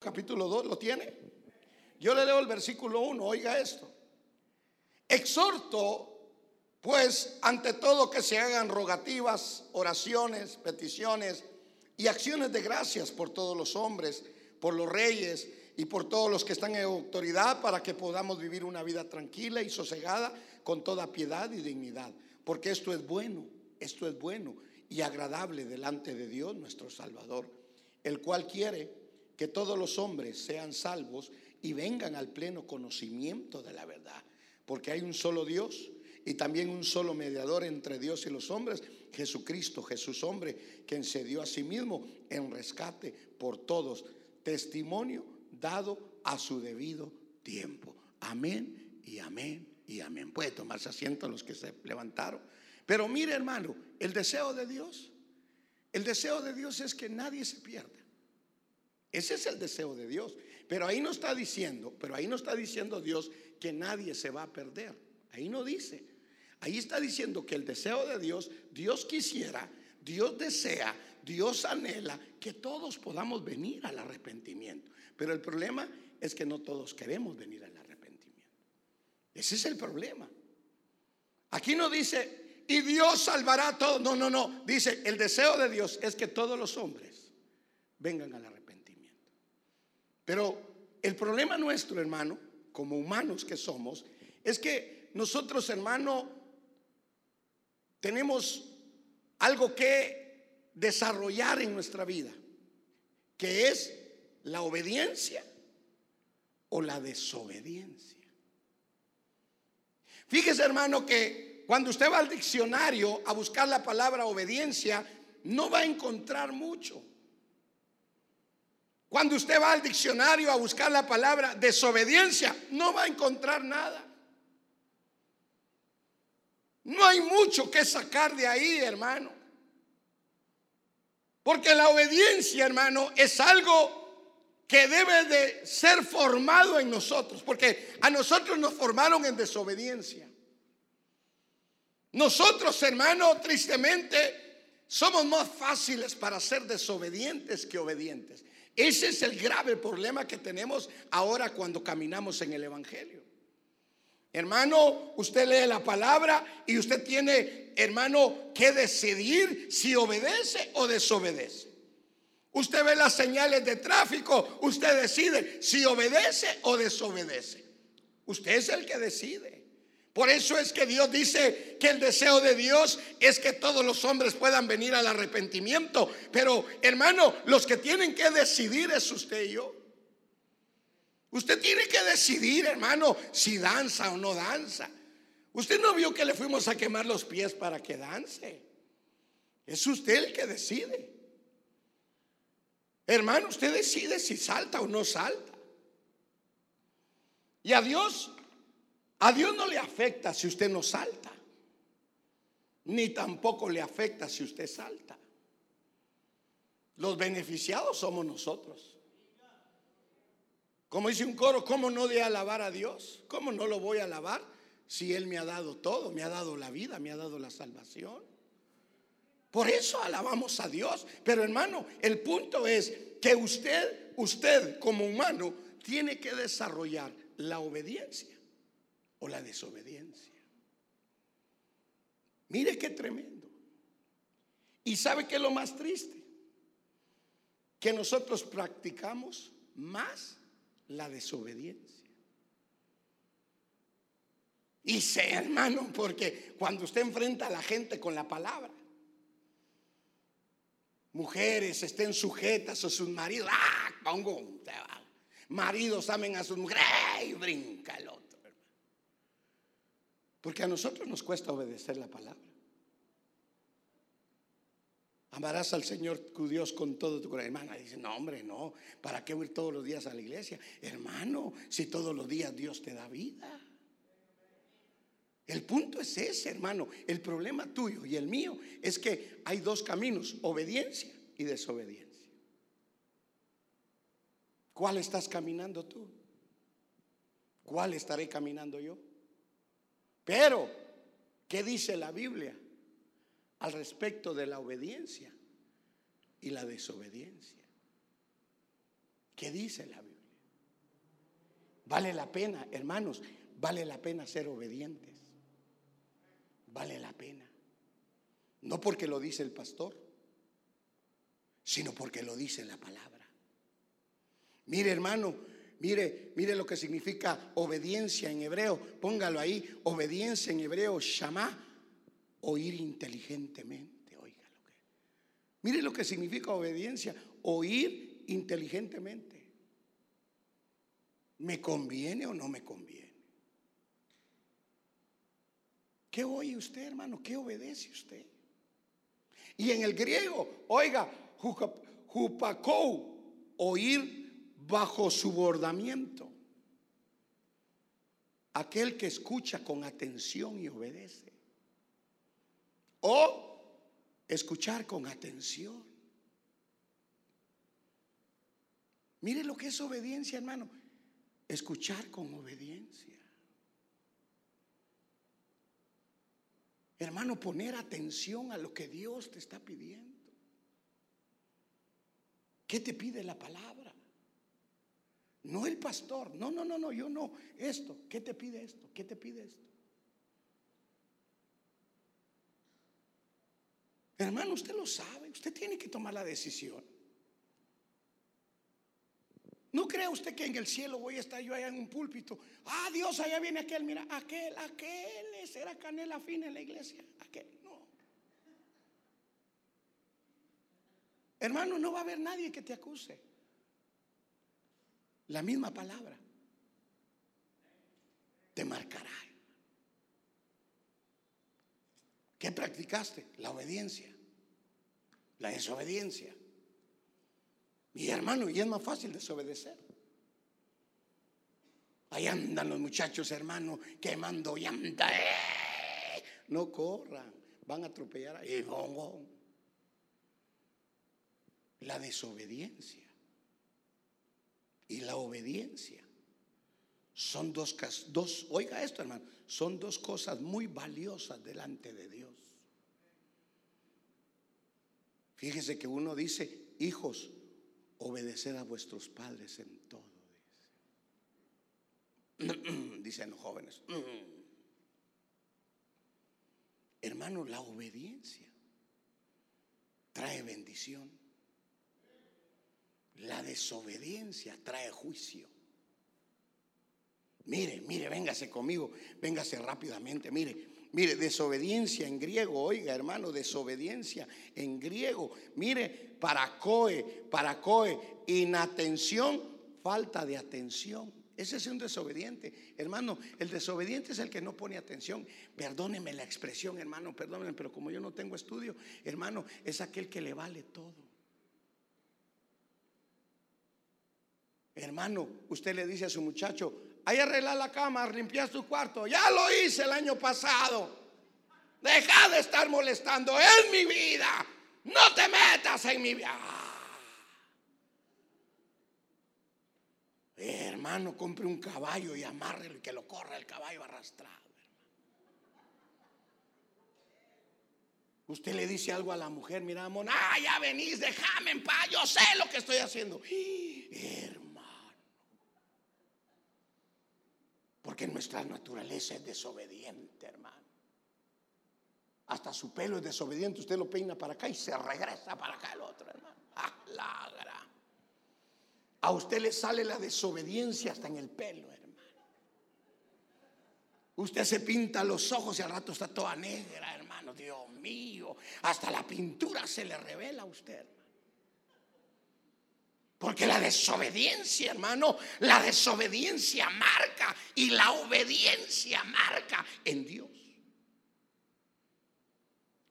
capítulo 2, ¿lo tiene? Yo le leo el versículo 1, oiga esto. Exhorto, pues, ante todo que se hagan rogativas, oraciones, peticiones y acciones de gracias por todos los hombres, por los reyes y por todos los que están en autoridad para que podamos vivir una vida tranquila y sosegada con toda piedad y dignidad. Porque esto es bueno, esto es bueno y agradable delante de Dios nuestro Salvador, el cual quiere que todos los hombres sean salvos y vengan al pleno conocimiento de la verdad. Porque hay un solo Dios y también un solo mediador entre Dios y los hombres, Jesucristo, Jesús hombre, quien se dio a sí mismo en rescate por todos. Testimonio dado a su debido tiempo. Amén y amén y amén. Puede tomarse asiento los que se levantaron. Pero mire hermano, el deseo de Dios, el deseo de Dios es que nadie se pierda. Ese es el deseo de Dios. Pero ahí no está diciendo, pero ahí no está diciendo Dios que nadie se va a perder. Ahí no dice. Ahí está diciendo que el deseo de Dios, Dios quisiera, Dios desea, Dios anhela que todos podamos venir al arrepentimiento. Pero el problema es que no todos queremos venir al arrepentimiento. Ese es el problema. Aquí no dice, y Dios salvará a todos. No, no, no. Dice, el deseo de Dios es que todos los hombres vengan al arrepentimiento. Pero el problema nuestro, hermano, como humanos que somos, es que nosotros, hermano, tenemos algo que desarrollar en nuestra vida, que es la obediencia o la desobediencia. Fíjese, hermano, que cuando usted va al diccionario a buscar la palabra obediencia, no va a encontrar mucho. Cuando usted va al diccionario a buscar la palabra desobediencia, no va a encontrar nada. No hay mucho que sacar de ahí, hermano. Porque la obediencia, hermano, es algo que debe de ser formado en nosotros. Porque a nosotros nos formaron en desobediencia. Nosotros, hermano, tristemente, somos más fáciles para ser desobedientes que obedientes. Ese es el grave problema que tenemos ahora cuando caminamos en el Evangelio. Hermano, usted lee la palabra y usted tiene, hermano, que decidir si obedece o desobedece. Usted ve las señales de tráfico, usted decide si obedece o desobedece. Usted es el que decide. Por eso es que Dios dice que el deseo de Dios es que todos los hombres puedan venir al arrepentimiento. Pero hermano, los que tienen que decidir es usted y yo. Usted tiene que decidir, hermano, si danza o no danza. Usted no vio que le fuimos a quemar los pies para que dance. Es usted el que decide. Hermano, usted decide si salta o no salta. Y a Dios a Dios no le afecta si usted no salta, ni tampoco le afecta si usted salta. Los beneficiados somos nosotros. Como dice un coro, ¿cómo no de alabar a Dios? ¿Cómo no lo voy a alabar si Él me ha dado todo? Me ha dado la vida, me ha dado la salvación. Por eso alabamos a Dios. Pero hermano, el punto es que usted, usted como humano, tiene que desarrollar la obediencia o la desobediencia. Mire qué tremendo. ¿Y sabe qué es lo más triste? Que nosotros practicamos más la desobediencia. Y sé, hermano, porque cuando usted enfrenta a la gente con la palabra, mujeres estén sujetas a sus maridos, ah, pongo, maridos amen a sus mujeres, ¡ay, bríncalo! Porque a nosotros nos cuesta obedecer la palabra. Amarás al Señor tu Dios con todo tu corazón. Hermana dice, no hombre, no. ¿Para qué ir todos los días a la iglesia? Hermano, si todos los días Dios te da vida. El punto es ese, hermano. El problema tuyo y el mío es que hay dos caminos, obediencia y desobediencia. ¿Cuál estás caminando tú? ¿Cuál estaré caminando yo? Pero, ¿qué dice la Biblia al respecto de la obediencia y la desobediencia? ¿Qué dice la Biblia? Vale la pena, hermanos, vale la pena ser obedientes. Vale la pena. No porque lo dice el pastor, sino porque lo dice la palabra. Mire, hermano, mire, mire lo que significa obediencia en hebreo. Póngalo ahí, obediencia en hebreo, shama, oír inteligentemente. Oiga lo que. Mire lo que significa obediencia, oír inteligentemente. ¿Me conviene o no me conviene? ¿Qué oye usted, hermano? ¿Qué obedece usted? Y en el griego, oiga, jupakou, oír bajo subordamiento. Aquel que escucha con atención y obedece. O escuchar con atención. Mire lo que es obediencia, hermano. Escuchar con obediencia. Hermano, poner atención a lo que Dios te está pidiendo. ¿Qué te pide la palabra? No el pastor. No, no, no, no, yo no. Esto, ¿qué te pide esto? ¿Qué te pide esto? Hermano, usted lo sabe. Usted tiene que tomar la decisión. No crea usted que en el cielo voy a estar yo allá en un púlpito. Ah, Dios, allá viene aquel. Mira, aquel, aquel será canela fina en la iglesia. Aquel, no. Hermano, no va a haber nadie que te acuse. La misma palabra te marcará. ¿Qué practicaste? La obediencia, la desobediencia. Mi hermano, y es más fácil desobedecer. Ahí andan los muchachos, hermano, quemando llanta. ¡Eh! No corran, van a atropellar ahí. La desobediencia y la obediencia son dos, dos, oiga esto hermano, son dos cosas muy valiosas delante de Dios. Fíjese que uno dice, hijos, obedecer a vuestros padres en todo. Dicen los jóvenes. Hermano, la obediencia trae bendición. La desobediencia trae juicio. Mire, mire, véngase conmigo, véngase rápidamente, mire. Mire, desobediencia en griego, oiga hermano, desobediencia en griego. Mire, para coe, para coe, inatención, falta de atención. Ese es un desobediente. Hermano, el desobediente es el que no pone atención. Perdóneme la expresión, hermano, perdóneme, pero como yo no tengo estudio, hermano, es aquel que le vale todo. Hermano, usted le dice a su muchacho, Ahí arreglar la cama, limpiar su cuarto. Ya lo hice el año pasado. Deja de estar molestando en mi vida. No te metas en mi vida. Eh, hermano, compre un caballo y amárrelo y que lo corra el caballo arrastrado. Usted le dice algo a la mujer, mira, amor, ah, ya venís, déjame en paz, yo sé lo que estoy haciendo. Hermano. Porque nuestra naturaleza es desobediente, hermano. Hasta su pelo es desobediente. Usted lo peina para acá y se regresa para acá el otro, hermano. Ah, A usted le sale la desobediencia hasta en el pelo, hermano. Usted se pinta los ojos y al rato está toda negra, hermano. Dios mío. Hasta la pintura se le revela a usted. Porque la desobediencia, hermano, la desobediencia marca y la obediencia marca en Dios.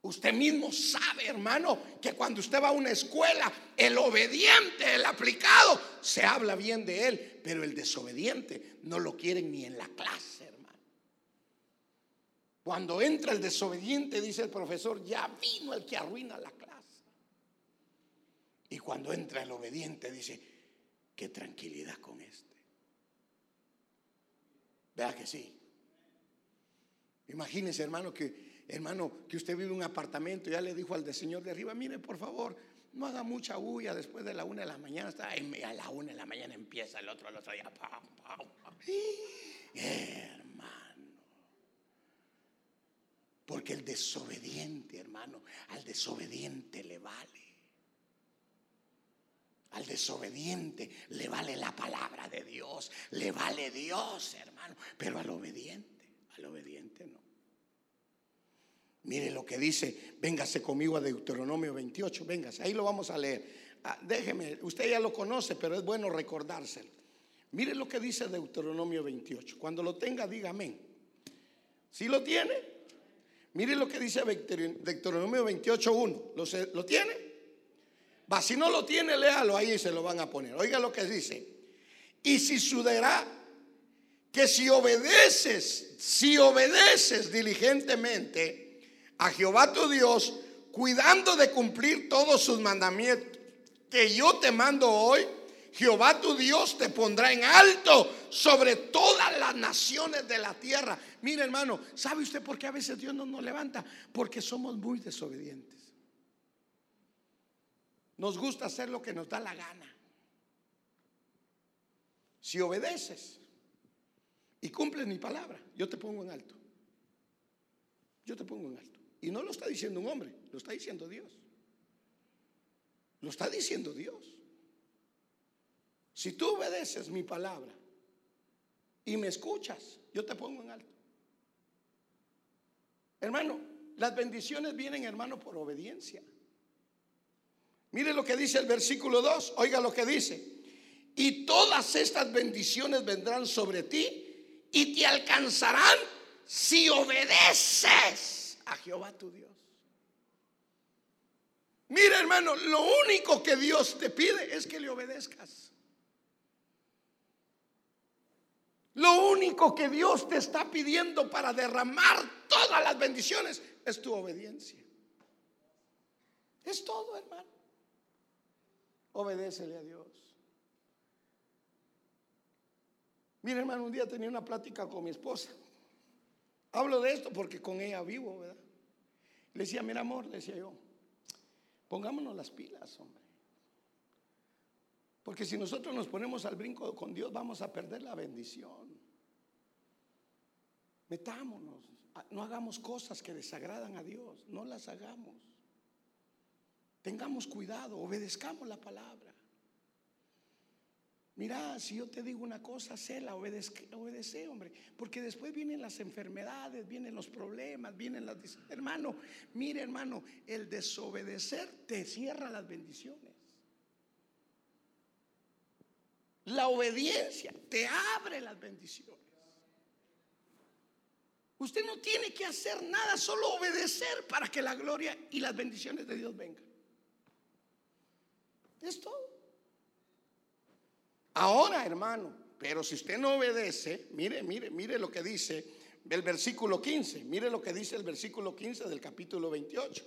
Usted mismo sabe, hermano, que cuando usted va a una escuela, el obediente, el aplicado, se habla bien de él, pero el desobediente no lo quieren ni en la clase, hermano. Cuando entra el desobediente, dice el profesor, ya vino el que arruina la clase. Y cuando entra el obediente dice, qué tranquilidad con este. Vea que sí. Imagínese, hermano, que hermano, que usted vive en un apartamento, ya le dijo al señor de arriba, mire, por favor, No haga mucha bulla después de la una de la mañana. Está, a la una de la mañana empieza el otro, el otro día. Hermano. Porque el desobediente, hermano, al desobediente le vale. Al desobediente le vale la palabra de Dios, le vale Dios, hermano, pero al obediente, al obediente no. Mire lo que dice, véngase conmigo a Deuteronomio 28, véngase, ahí lo vamos a leer. Ah, déjeme, usted ya lo conoce, pero es bueno recordárselo. Mire lo que dice Deuteronomio 28. Cuando lo tenga, dígame. ¿Sí lo tiene? Mire lo que dice Deuteronomio 28.1. ¿Lo, ¿Lo tiene? Va, si no lo tiene, léalo ahí y se lo van a poner. Oiga lo que dice. Y si sucederá que si obedeces, si obedeces diligentemente a Jehová tu Dios, cuidando de cumplir todos sus mandamientos que yo te mando hoy, Jehová tu Dios te pondrá en alto sobre todas las naciones de la tierra. Mire hermano, ¿sabe usted por qué a veces Dios no nos levanta? Porque somos muy desobedientes. Nos gusta hacer lo que nos da la gana. Si obedeces y cumples mi palabra, yo te pongo en alto. Yo te pongo en alto. Y no lo está diciendo un hombre, lo está diciendo Dios. Lo está diciendo Dios. Si tú obedeces mi palabra y me escuchas, yo te pongo en alto. Hermano, las bendiciones vienen, hermano, por obediencia. Mire lo que dice el versículo 2, oiga lo que dice. Y todas estas bendiciones vendrán sobre ti y te alcanzarán si obedeces a Jehová tu Dios. Mira hermano, lo único que Dios te pide es que le obedezcas. Lo único que Dios te está pidiendo para derramar todas las bendiciones es tu obediencia. Es todo, hermano. Obedécele a Dios. Mire, hermano, un día tenía una plática con mi esposa. Hablo de esto porque con ella vivo, ¿verdad? Le decía, mira, amor, le decía yo, pongámonos las pilas, hombre. Porque si nosotros nos ponemos al brinco con Dios, vamos a perder la bendición. Metámonos, no hagamos cosas que desagradan a Dios, no las hagamos. Tengamos cuidado, obedezcamos la palabra. Mira, si yo te digo una cosa, la obedece, obedece, hombre. Porque después vienen las enfermedades, vienen los problemas, vienen las... Hermano, mire hermano, el desobedecer te cierra las bendiciones. La obediencia te abre las bendiciones. Usted no tiene que hacer nada, solo obedecer para que la gloria y las bendiciones de Dios vengan. Es todo. Ahora, hermano, pero si usted no obedece, mire, mire, mire lo que dice el versículo 15. Mire lo que dice el versículo 15 del capítulo 28.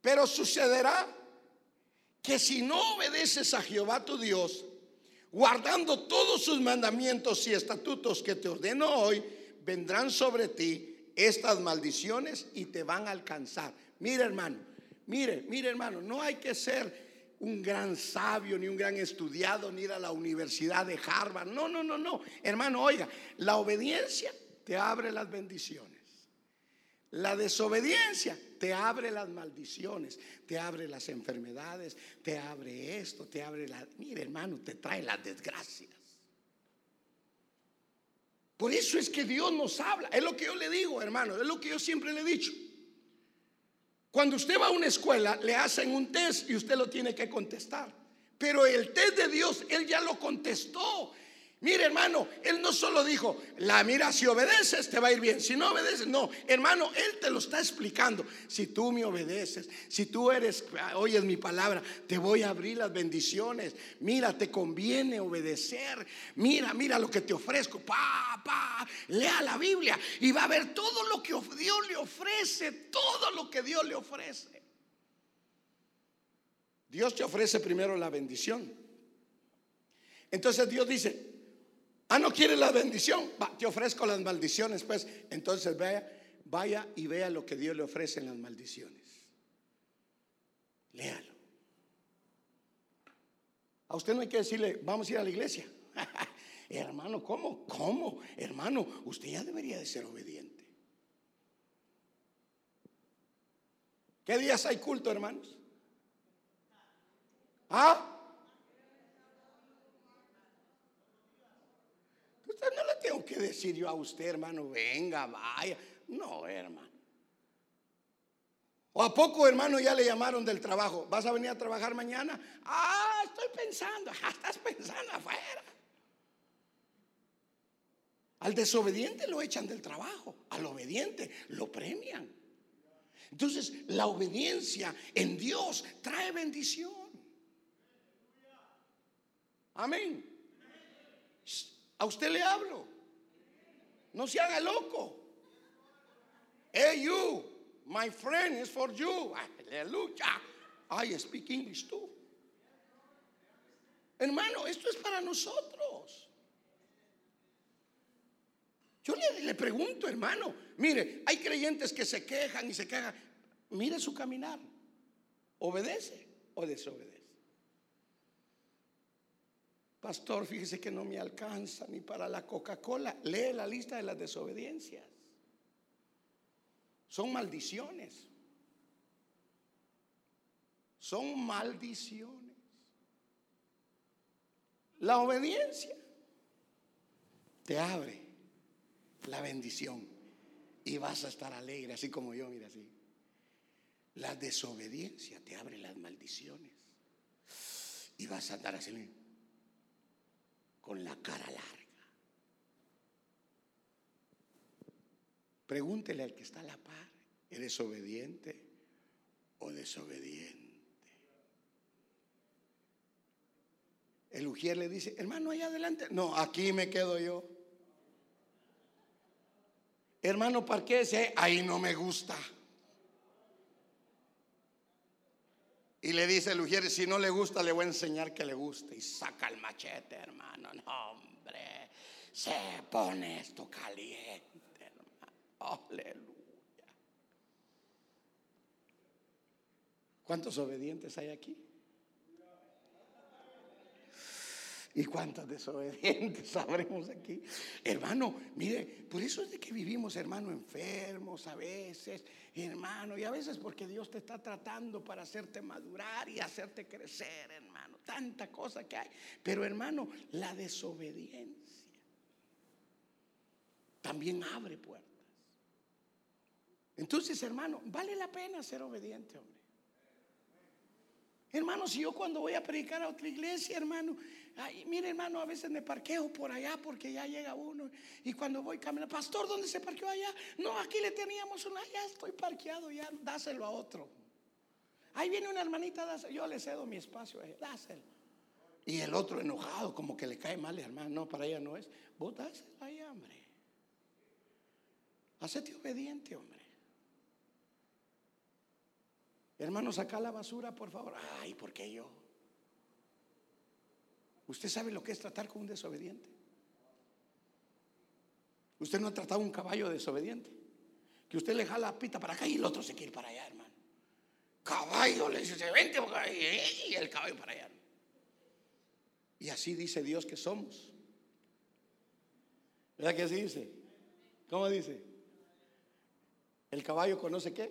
Pero sucederá que si no obedeces a Jehová tu Dios, guardando todos sus mandamientos y estatutos que te ordeno hoy, vendrán sobre ti estas maldiciones y te van a alcanzar. Mire, hermano, Mire, mire hermano, no hay que ser un gran sabio, ni un gran estudiado, ni ir a la universidad de Harvard. No, no, no, no. Hermano, oiga, la obediencia te abre las bendiciones. La desobediencia te abre las maldiciones, te abre las enfermedades, te abre esto, te abre la... Mire hermano, te trae las desgracias. Por eso es que Dios nos habla. Es lo que yo le digo, hermano, es lo que yo siempre le he dicho. Cuando usted va a una escuela, le hacen un test y usted lo tiene que contestar. Pero el test de Dios, Él ya lo contestó. Mire, hermano, Él no solo dijo, la mira, si obedeces te va a ir bien. Si no obedeces, no. Hermano, Él te lo está explicando. Si tú me obedeces, si tú eres, oyes mi palabra, te voy a abrir las bendiciones. Mira, te conviene obedecer. Mira, mira lo que te ofrezco. Pa, pa, lea la Biblia y va a ver todo lo que Dios le ofrece. Todo lo que Dios le ofrece. Dios te ofrece primero la bendición. Entonces Dios dice, Ah, no quiere la bendición. te ofrezco las maldiciones, pues. Entonces vaya, vaya y vea lo que Dios le ofrece en las maldiciones. Léalo. A usted no hay que decirle, vamos a ir a la iglesia. Hermano, ¿cómo? ¿Cómo? Hermano, usted ya debería de ser obediente. ¿Qué días hay culto, hermanos? ¿Ah? No le tengo que decir yo a usted, hermano, venga, vaya. No, hermano. ¿O a poco, hermano, ya le llamaron del trabajo? ¿Vas a venir a trabajar mañana? Ah, estoy pensando. estás pensando afuera. Al desobediente lo echan del trabajo. Al obediente lo premian. Entonces, la obediencia en Dios trae bendición. Amén. A usted le hablo. No se haga loco. Hey, you. My friend is for you. Aleluya. I speak English too. Hermano, esto es para nosotros. Yo le, le, pregunto, hermano, mire, hay creyentes que se quejan y se quejan. Mire su caminar. ¿Obedece o desobedece? Pastor, fíjese que no me alcanza ni para la Coca-Cola. Lee la lista de las desobediencias. Son maldiciones. Son maldiciones. La obediencia te abre la bendición y vas a estar alegre, así como yo, mira así. La desobediencia te abre las maldiciones y vas a andar así con la cara larga. Pregúntele al que está a la par, ¿eres obediente o desobediente? El ujier le dice, hermano, allá adelante. No, aquí me quedo yo. Hermano, parquése, ahí no me gusta. Y le dice el ujier, si no le gusta, le voy a enseñar que le guste. Y saca el machete, hermano. No, hombre, se pone esto caliente. Aleluya. ¿Cuántos obedientes hay aquí? ¿Y cuántos desobedientes sabremos aquí? Hermano, mire, por eso es de que vivimos, hermano, enfermos a veces, hermano, y a veces porque Dios te está tratando para hacerte madurar y hacerte crecer, hermano. Tanta cosa que hay. Pero, hermano, la desobediencia también abre puertas. Entonces, hermano, vale la pena ser obediente, hombre. Hermano, si yo cuando voy a predicar a otra iglesia, hermano, ay, mire, hermano, a veces me parqueo por allá porque ya llega uno. Y cuando voy caminando, pastor, ¿dónde se parqueó allá? No, aquí le teníamos una, ya estoy parqueado, ya dáselo a otro. Ahí viene una hermanita, dáselo. yo le cedo mi espacio, dáselo. Y el otro enojado, como que le cae mal, hermano, no, para ella no es. Vos dáselo ahí, hombre. Hacete obediente, hombre. Hermano, saca la basura, por favor. Ay, ¿por qué yo? ¿Usted sabe lo que es tratar con un desobediente? Usted no ha tratado un caballo desobediente. Que usted le jala la pita para acá y el otro se quiere ir para allá, hermano. Caballo, le dice, vente y el caballo para allá. Y así dice Dios que somos. ¿Verdad que así dice? ¿Cómo dice? ¿El caballo conoce qué?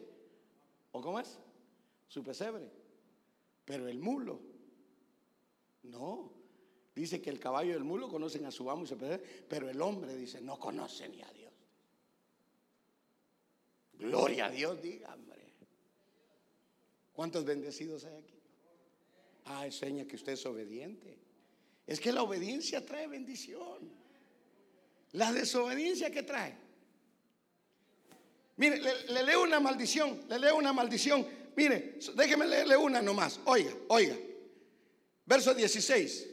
¿O cómo es? su pesebre. Pero el mulo, no. Dice que el caballo y el mulo conocen a su amo y su pesebre, pero el hombre dice, no conoce ni a Dios. Gloria a Dios, diga, hombre. ¿Cuántos bendecidos hay aquí? Ah, enseña que usted es obediente. Es que la obediencia trae bendición. La desobediencia que trae. Mire, le, le leo una maldición, le leo una maldición Mire, déjeme leerle una nomás. Oiga, oiga. Verso 16.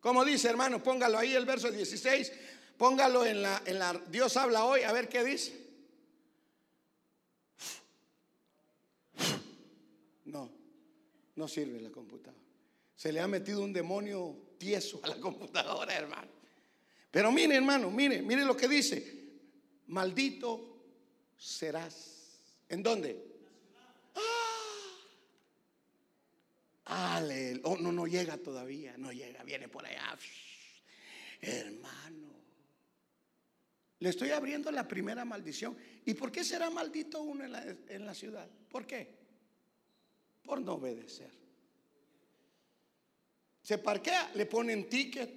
Como dice, hermano, póngalo ahí el verso 16. Póngalo en la, en la Dios habla hoy, a ver qué dice. No, no sirve la computadora. Se le ha metido un demonio tieso a la computadora, hermano. Pero mire, hermano, mire, mire lo que dice. Maldito serás. ¿En dónde? Ale, oh, no, no llega todavía, no llega, viene por allá. Hermano, le estoy abriendo la primera maldición. ¿Y por qué será maldito uno en la, en la ciudad? ¿Por qué? Por no obedecer. Se parquea, le ponen ticket.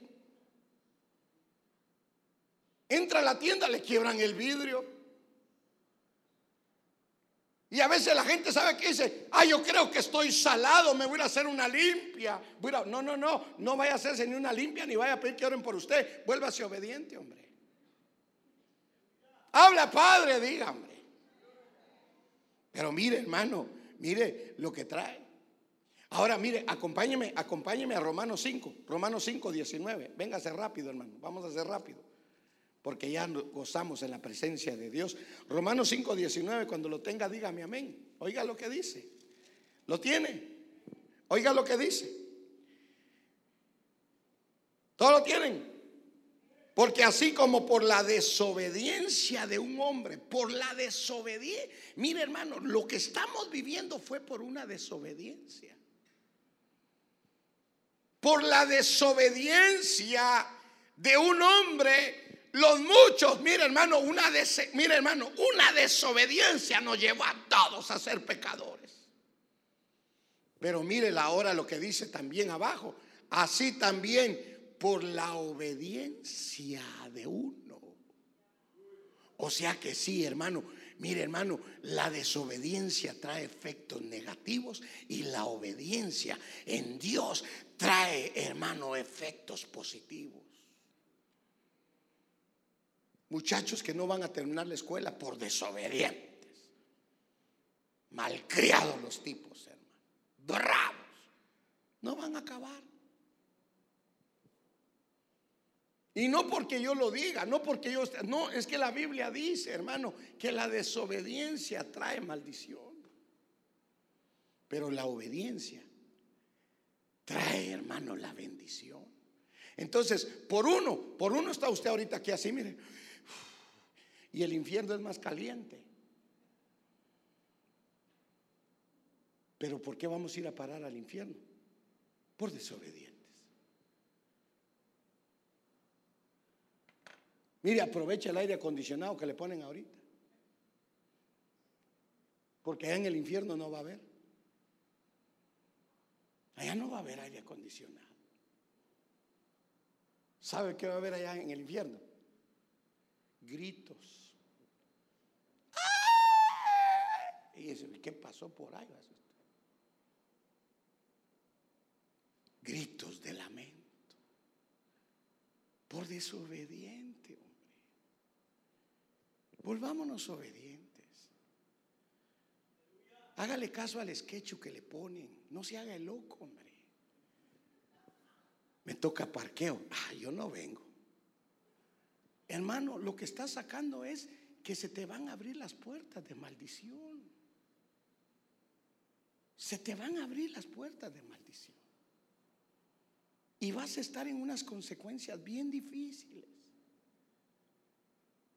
Entra a la tienda, le quiebran el vidrio. Y a veces la gente sabe que dice, ah, yo creo que estoy salado, me voy a hacer una limpia. no, no, no, no vaya a hacerse ni una limpia, ni vaya a pedir que oren por usted. Vuélvase obediente, hombre. Habla, Padre, diga, hombre. Pero mire, hermano, mire lo que trae. Ahora, mire, acompáñeme, acompáñeme a Romanos 5, Romanos 5, 19. Véngase rápido, hermano, vamos a hacer rápido porque ya gozamos en la presencia de Dios. Romanos 5, 19, cuando lo tenga, dígame amén. Oiga lo que dice. ¿Lo tiene? Oiga lo que dice. ¿Todo lo tienen? Porque así como por la desobediencia de un hombre, por la desobediencia, mire hermano, lo que estamos viviendo fue por una desobediencia. Por la desobediencia de un hombre los muchos, mire hermano, una mire hermano, una desobediencia nos llevó a todos a ser pecadores. Pero mire ahora lo que dice también abajo, así también por la obediencia de uno. O sea que sí, hermano, mire hermano, la desobediencia trae efectos negativos y la obediencia en Dios trae, hermano, efectos positivos. Muchachos que no van a terminar la escuela por desobedientes. Malcriados los tipos, hermano. Bravos. No van a acabar. Y no porque yo lo diga, no porque yo... No, es que la Biblia dice, hermano, que la desobediencia trae maldición. Pero la obediencia trae, hermano, la bendición. Entonces, por uno, por uno está usted ahorita aquí así, mire y el infierno es más caliente. Pero ¿por qué vamos a ir a parar al infierno? Por desobedientes. Mire, aprovecha el aire acondicionado que le ponen ahorita. Porque allá en el infierno no va a haber. Allá no va a haber aire acondicionado. ¿Sabe qué va a haber allá en el infierno? Gritos Y dice, ¿qué pasó por ahí? Gritos de lamento. Por desobediente, hombre. Volvámonos obedientes. Hágale caso al sketch que le ponen. No se haga el loco, hombre. Me toca parqueo. Ah, yo no vengo. Hermano, lo que está sacando es que se te van a abrir las puertas de maldición se te van a abrir las puertas de maldición. Y vas a estar en unas consecuencias bien difíciles.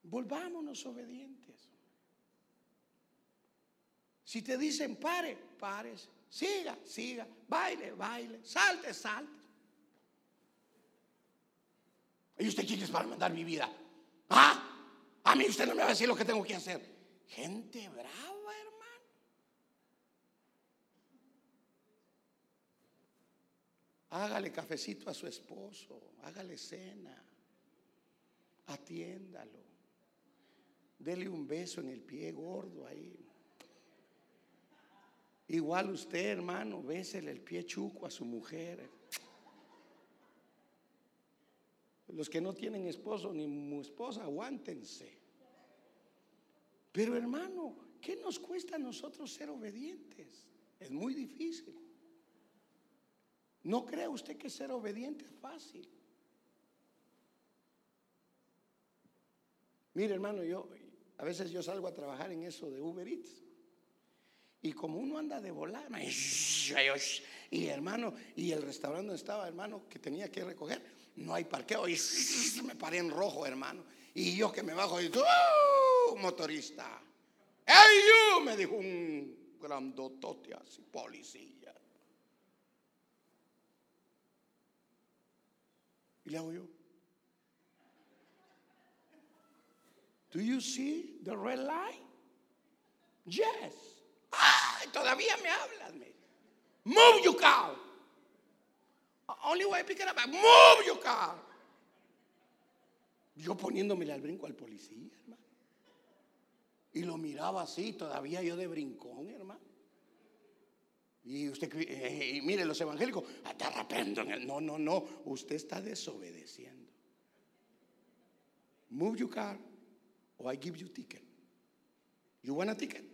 Volvámonos obedientes. Si te dicen pare, pares. Siga, siga. Baile, baile. Salte, salte. ¿Y usted quién es para mandar mi vida? A mí usted no me va a decir lo que tengo que hacer. Gente brava. Hágale cafecito a su esposo, hágale cena, atiéndalo, dele un beso en el pie gordo ahí. Igual usted, hermano, bésele el pie chuco a su mujer. Los que no tienen esposo ni esposa, aguántense. Pero hermano, ¿qué nos cuesta a nosotros ser obedientes? Es muy difícil. ¿No cree usted que ser obediente es fácil? Mire, hermano, yo a veces yo salgo a trabajar en eso de Uber Eats. Y como uno anda de volar, y hermano, y el restaurante donde estaba, hermano, que tenía que recoger, no hay parqueo. Y me paré en rojo, hermano. Y yo que me bajo y motorista. ¡Hey, you! Me dijo un grandotote así, policía. Y le hago yo. Do you see the red light? Yes. Ay, todavía me hablas. Move your car. Only way pick it up. Move your car. Yo poniéndome al brinco al policía, hermano. Y lo miraba así, todavía yo de brincón, hermano. Y usted, eh, mire, los evangélicos, ah, te arrepento en el. No, no, no. Usted está desobedeciendo. Move your car or I give you ticket. You want a ticket?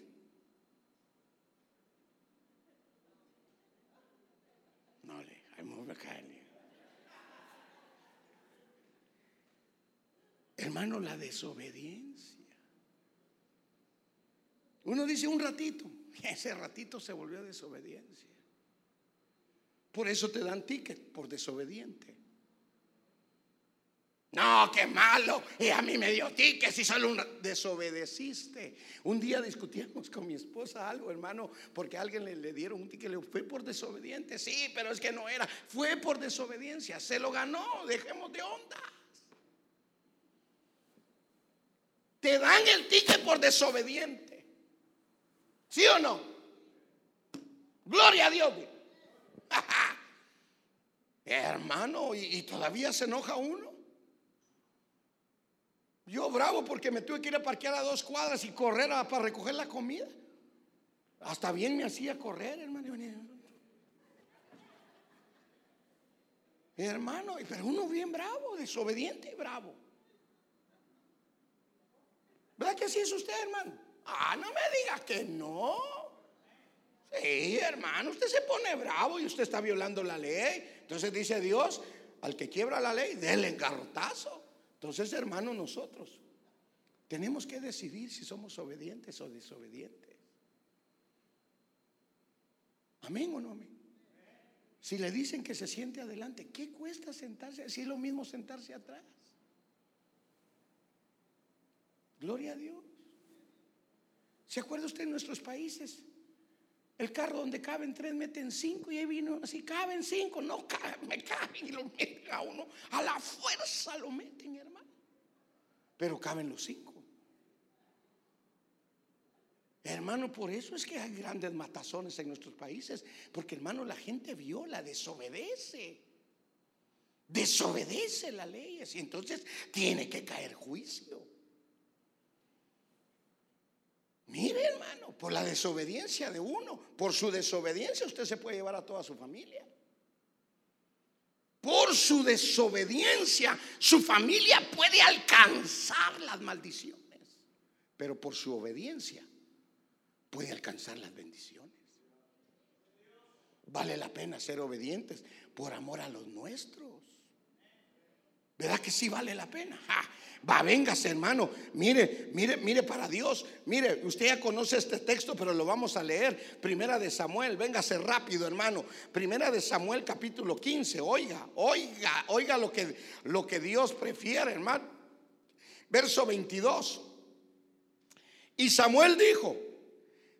No, I move the car. Hermano, la desobediencia. Uno dice un ratito, ese ratito se volvió desobediencia. Por eso te dan ticket por desobediente. No, qué malo. Y a mí me dio ticket si solo un desobedeciste. Un día discutimos con mi esposa algo, hermano, porque a alguien le, le dieron un ticket. Le fue por desobediente. Sí, pero es que no era. Fue por desobediencia. Se lo ganó. Dejemos de onda. Te dan el ticket por desobediente. ¿Sí o no? Gloria a Dios. Hermano, ¿y, todavía se enoja uno. Yo bravo porque me tuve que ir a parquear a dos cuadras y correr para recoger la comida. Hasta bien me hacía correr, hermano. Hermano, pero uno bien bravo, desobediente y bravo. ¿Verdad que así es usted, hermano? Ah, no me diga que no. Sí, hermano, usted se pone bravo y usted está violando la ley. Entonces dice Dios, al que quiebra la ley, déle engarrotazo. Entonces, hermano, nosotros tenemos que decidir si somos obedientes o desobedientes. Amén o no amén. Si le dicen que se siente adelante, ¿qué cuesta sentarse? Si es lo mismo sentarse atrás. Gloria a Dios. ¿Se acuerda usted en nuestros países? El carro donde caben tres meten cinco y ahí vino así, caben cinco, no caben, me caben y lo meten a uno, a la fuerza lo meten, hermano. Pero caben los cinco. Hermano, por eso es que hay grandes matazones en nuestros países, porque hermano, la gente viola, desobedece, desobedece las leyes y entonces tiene que caer juicio. Mire, hermano, por la desobediencia de uno, por su desobediencia usted se puede llevar a toda su familia. Por su desobediencia su familia puede alcanzar las maldiciones, pero por su obediencia puede alcanzar las bendiciones. Vale la pena ser obedientes por amor a los nuestros. ¿Verdad que sí vale la pena? Va, véngase, hermano. Mire, mire, mire para Dios. Mire, usted ya conoce este texto, pero lo vamos a leer. Primera de Samuel, véngase rápido, hermano. Primera de Samuel, capítulo 15. Oiga, oiga, oiga lo que, lo que Dios prefiere, hermano. Verso 22. Y Samuel dijo: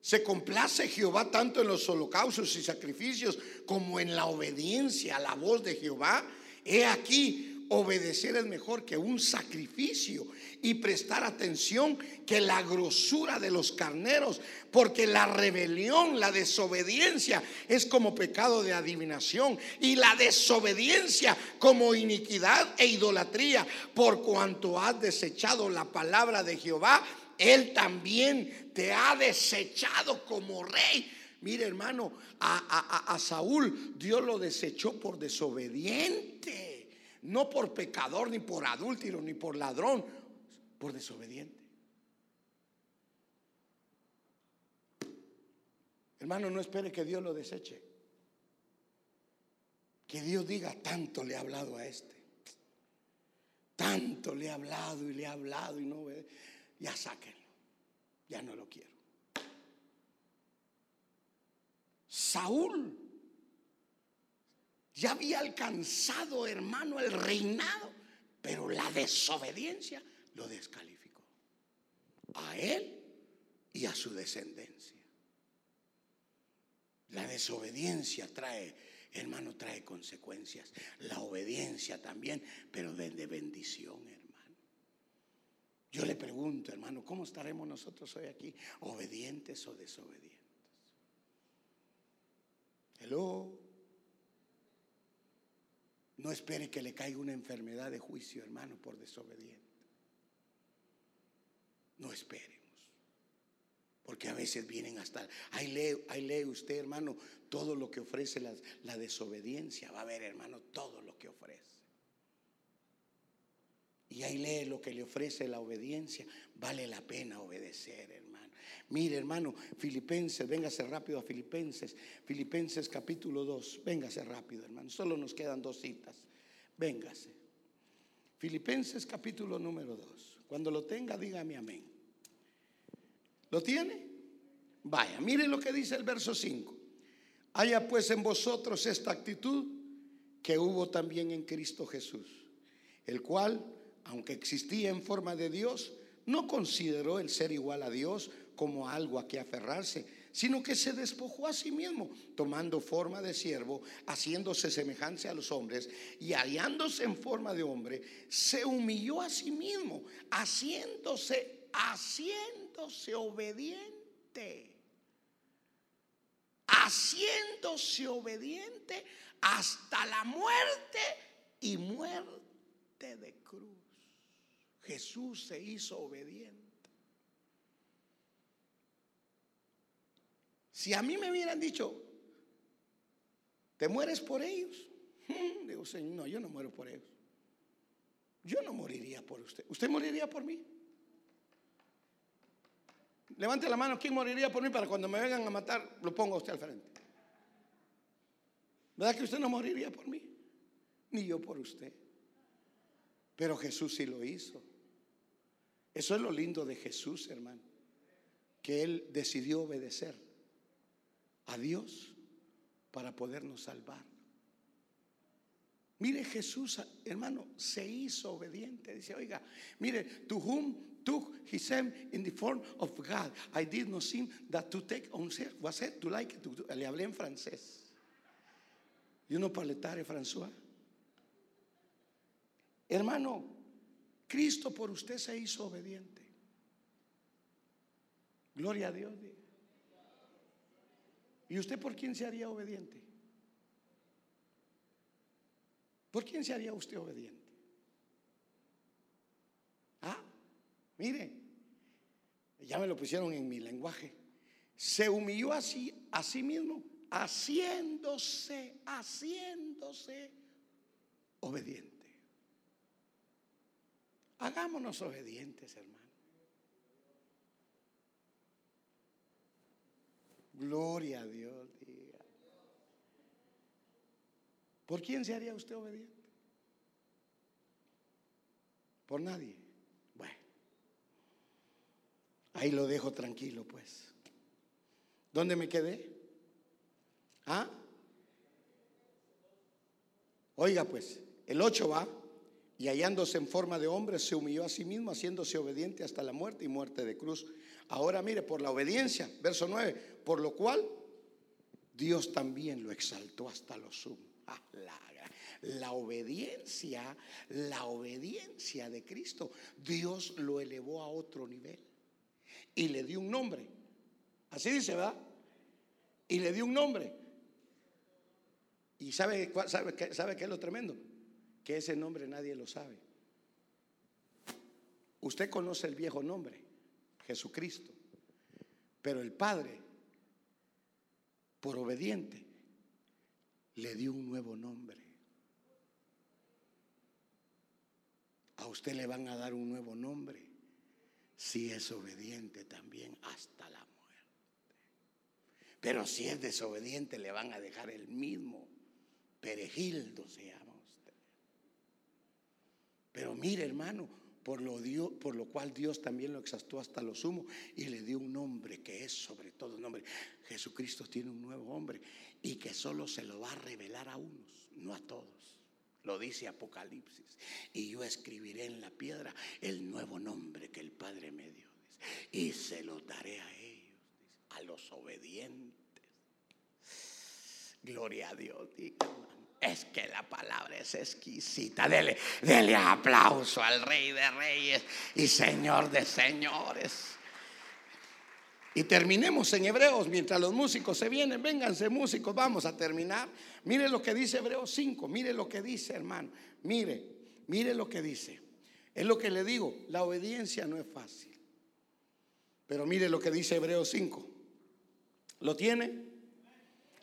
Se complace Jehová tanto en los holocaustos y sacrificios como en la obediencia a la voz de Jehová. He aquí obedecer es mejor que un sacrificio y prestar atención que la grosura de los carneros, porque la rebelión, la desobediencia es como pecado de adivinación y la desobediencia como iniquidad e idolatría, por cuanto has desechado la palabra de Jehová, él también te ha desechado como rey. Mire hermano, a, a Saúl Dios lo desechó por desobediente no por pecador, ni por adúltero, ni por ladrón, por desobediente. Hermano, no espere que Dios lo deseche. Que Dios diga, tanto le ha hablado a este. Tanto le ha hablado y le ha hablado y no ve. Ya sáquenlo. Ya no lo quiero. Saúl ya había alcanzado, hermano, el reinado, pero la desobediencia lo descalificó. A él y a su descendencia. La desobediencia trae hermano, trae consecuencias. La obediencia también, pero de, bendición, hermano. Yo le pregunto, hermano, ¿cómo estaremos nosotros hoy aquí? ¿Obedientes o desobedientes? Hello. No espere que le caiga una enfermedad de juicio, hermano, por desobediente. No esperemos. Porque a veces vienen hasta... Ahí lee, ahí lee usted, hermano, todo lo que ofrece la, la desobediencia. Va a ver, hermano, todo lo que ofrece. Y ahí lee lo que le ofrece la obediencia. Vale la pena obedecer, hermano. Mire, hermano, Filipenses, véngase rápido a Filipenses. Filipenses capítulo 2. Véngase rápido, hermano. Solo nos quedan dos citas. Véngase. Filipenses capítulo número 2. Cuando lo tenga, dígame amén. ¿Lo tiene? Vaya, mire lo que dice el verso 5. Haya pues en vosotros esta actitud que hubo también en Cristo Jesús, el cual, aunque existía en forma de Dios, no consideró el ser igual a Dios como algo a que aferrarse, sino que se despojó a sí mismo, tomando forma de siervo, haciéndose semejante a los hombres y hallándose en forma de hombre, se humilló a sí mismo, haciéndose, haciéndose obediente, haciéndose obediente hasta la muerte y muerte de cruz. Jesús se hizo obediente. Si a mí me hubieran dicho, ¿te mueres por ellos? Digo, Señor, no, yo no muero por ellos. Yo no moriría por usted. ¿Usted moriría por mí? Levante la mano, ¿quién moriría por mí para cuando me vengan a matar, lo pongo a usted al frente? ¿Verdad que usted no moriría por mí? Ni yo por usted. Pero Jesús sí lo hizo. Eso es lo lindo de Jesús, hermano. Que Él decidió obedecer a Dios para podernos salvar. Mire Jesús, hermano, se hizo obediente. Dice, oiga, mire, to whom took him in the form of God, I did not seem that to take on self, was it to like, to, le hablé en francés. Y uno parletare François. Hermano, Cristo por usted se hizo obediente. Gloria a Dios. ¿Y usted por quién se haría obediente? ¿Por quién se haría usted obediente? Ah, mire, ya me lo pusieron en mi lenguaje. Se humilló así a sí mismo, haciéndose, haciéndose obediente. Hagámonos obedientes, hermano. Gloria a Dios. ¿Por quién se haría usted obediente? Por nadie. Bueno, ahí lo dejo tranquilo, pues. ¿Dónde me quedé? ¿Ah? Oiga, pues, el 8 va y hallándose en forma de hombre, se humilló a sí mismo, haciéndose obediente hasta la muerte y muerte de cruz. Ahora mire, por la obediencia, verso 9, por lo cual Dios también lo exaltó hasta lo sumo. Ah, la, obediencia, la obediencia de Cristo, Dios lo elevó a otro nivel y le dio un nombre. Así dice, ¿verdad? Y le dio un nombre. ¿Y sabe, sabe, sabe qué es lo tremendo? Que ese nombre nadie lo sabe. Usted conoce el viejo nombre. Jesucristo. Pero el Padre, por obediente, le dio un nuevo nombre. A usted le van a dar un nuevo nombre si es obediente también hasta la muerte. Pero si es desobediente le van a dejar el mismo. Perejildo se llama usted. Pero mire hermano, por lo, por lo cual Dios también lo exaltó hasta lo sumo y le dio un nombre que es sobre todo nombre. Jesucristo tiene un nuevo hombre y que solo se lo va a revelar a unos, no a todos. Lo dice Apocalipsis. Y yo escribiré en la piedra el nuevo nombre que el Padre me dio. Y se lo daré a ellos, a los obedientes. Gloria a Dios. Es que la palabra es exquisita. Dele, aplauso al Rey de Reyes y Señor de Señores. Y terminemos en Hebreos mientras los músicos se vienen. Vénganse músicos, vamos a terminar. Mire lo que dice Hebreos 5, mire lo que dice hermano. Mire, mire lo que dice. Es lo que le digo, la obediencia no es fácil. Pero mire lo que dice Hebreos 5. ¿Lo tiene?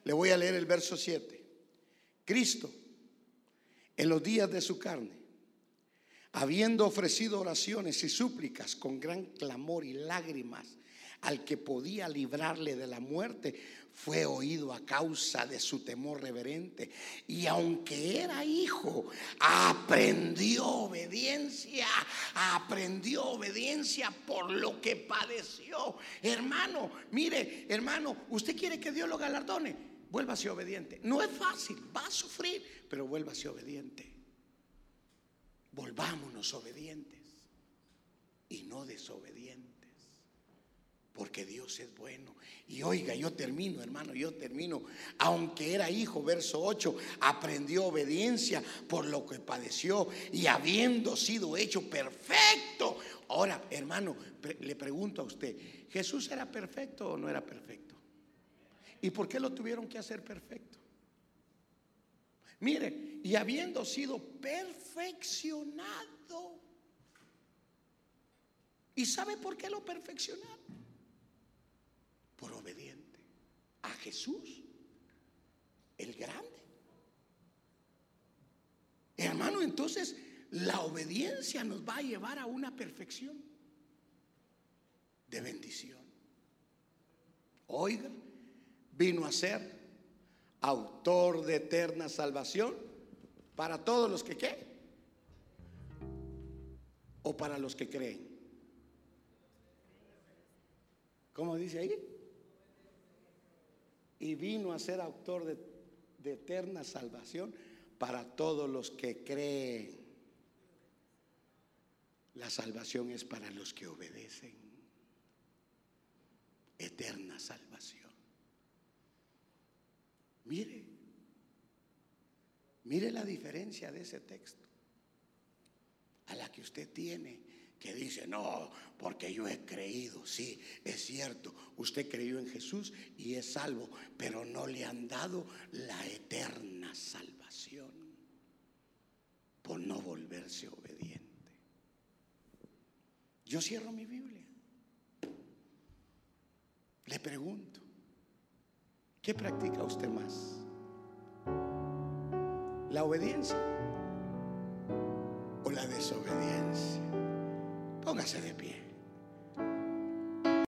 Le voy a leer el verso 7. Cristo, en los días de su carne, habiendo ofrecido oraciones y súplicas con gran clamor y lágrimas al que podía librarle de la muerte, fue oído a causa de su temor reverente. Y aunque era hijo, aprendió obediencia, aprendió obediencia por lo que padeció. Hermano, mire, hermano, ¿usted quiere que Dios lo galardone? Vuélvase obediente. No es fácil, va a sufrir, pero vuélvase obediente. Volvámonos obedientes y no desobedientes porque Dios es bueno. Y oiga, yo termino, hermano, yo termino. Aunque era hijo, verso 8, aprendió obediencia por lo que padeció y habiendo sido hecho perfecto. Ahora, hermano, le pregunto a usted, ¿Jesús era perfecto o no era perfecto? ¿Y por qué lo tuvieron que hacer perfecto? Mire, y habiendo sido perfeccionado. ¿Y sabe por qué lo perfeccionaron? por obediente a Jesús, el grande. Hermano, entonces la obediencia nos va a llevar a una perfección de bendición. Oiga, vino a ser autor de eterna salvación para todos los que qué o para los que creen. ¿Cómo dice ahí? y vino a ser autor de, eterna salvación para todos los que creen. La salvación es para los que obedecen. Eterna salvación. Mire, mire la diferencia de ese texto a la que usted tiene que dice, no, porque yo he creído. Sí, es cierto, usted creyó en Jesús y es salvo, pero no le han dado la eterna salvación por no volverse obediente. Yo cierro mi Biblia. Le pregunto, ¿qué practica usted más? ¿La obediencia o la desobediencia? Póngase de pie.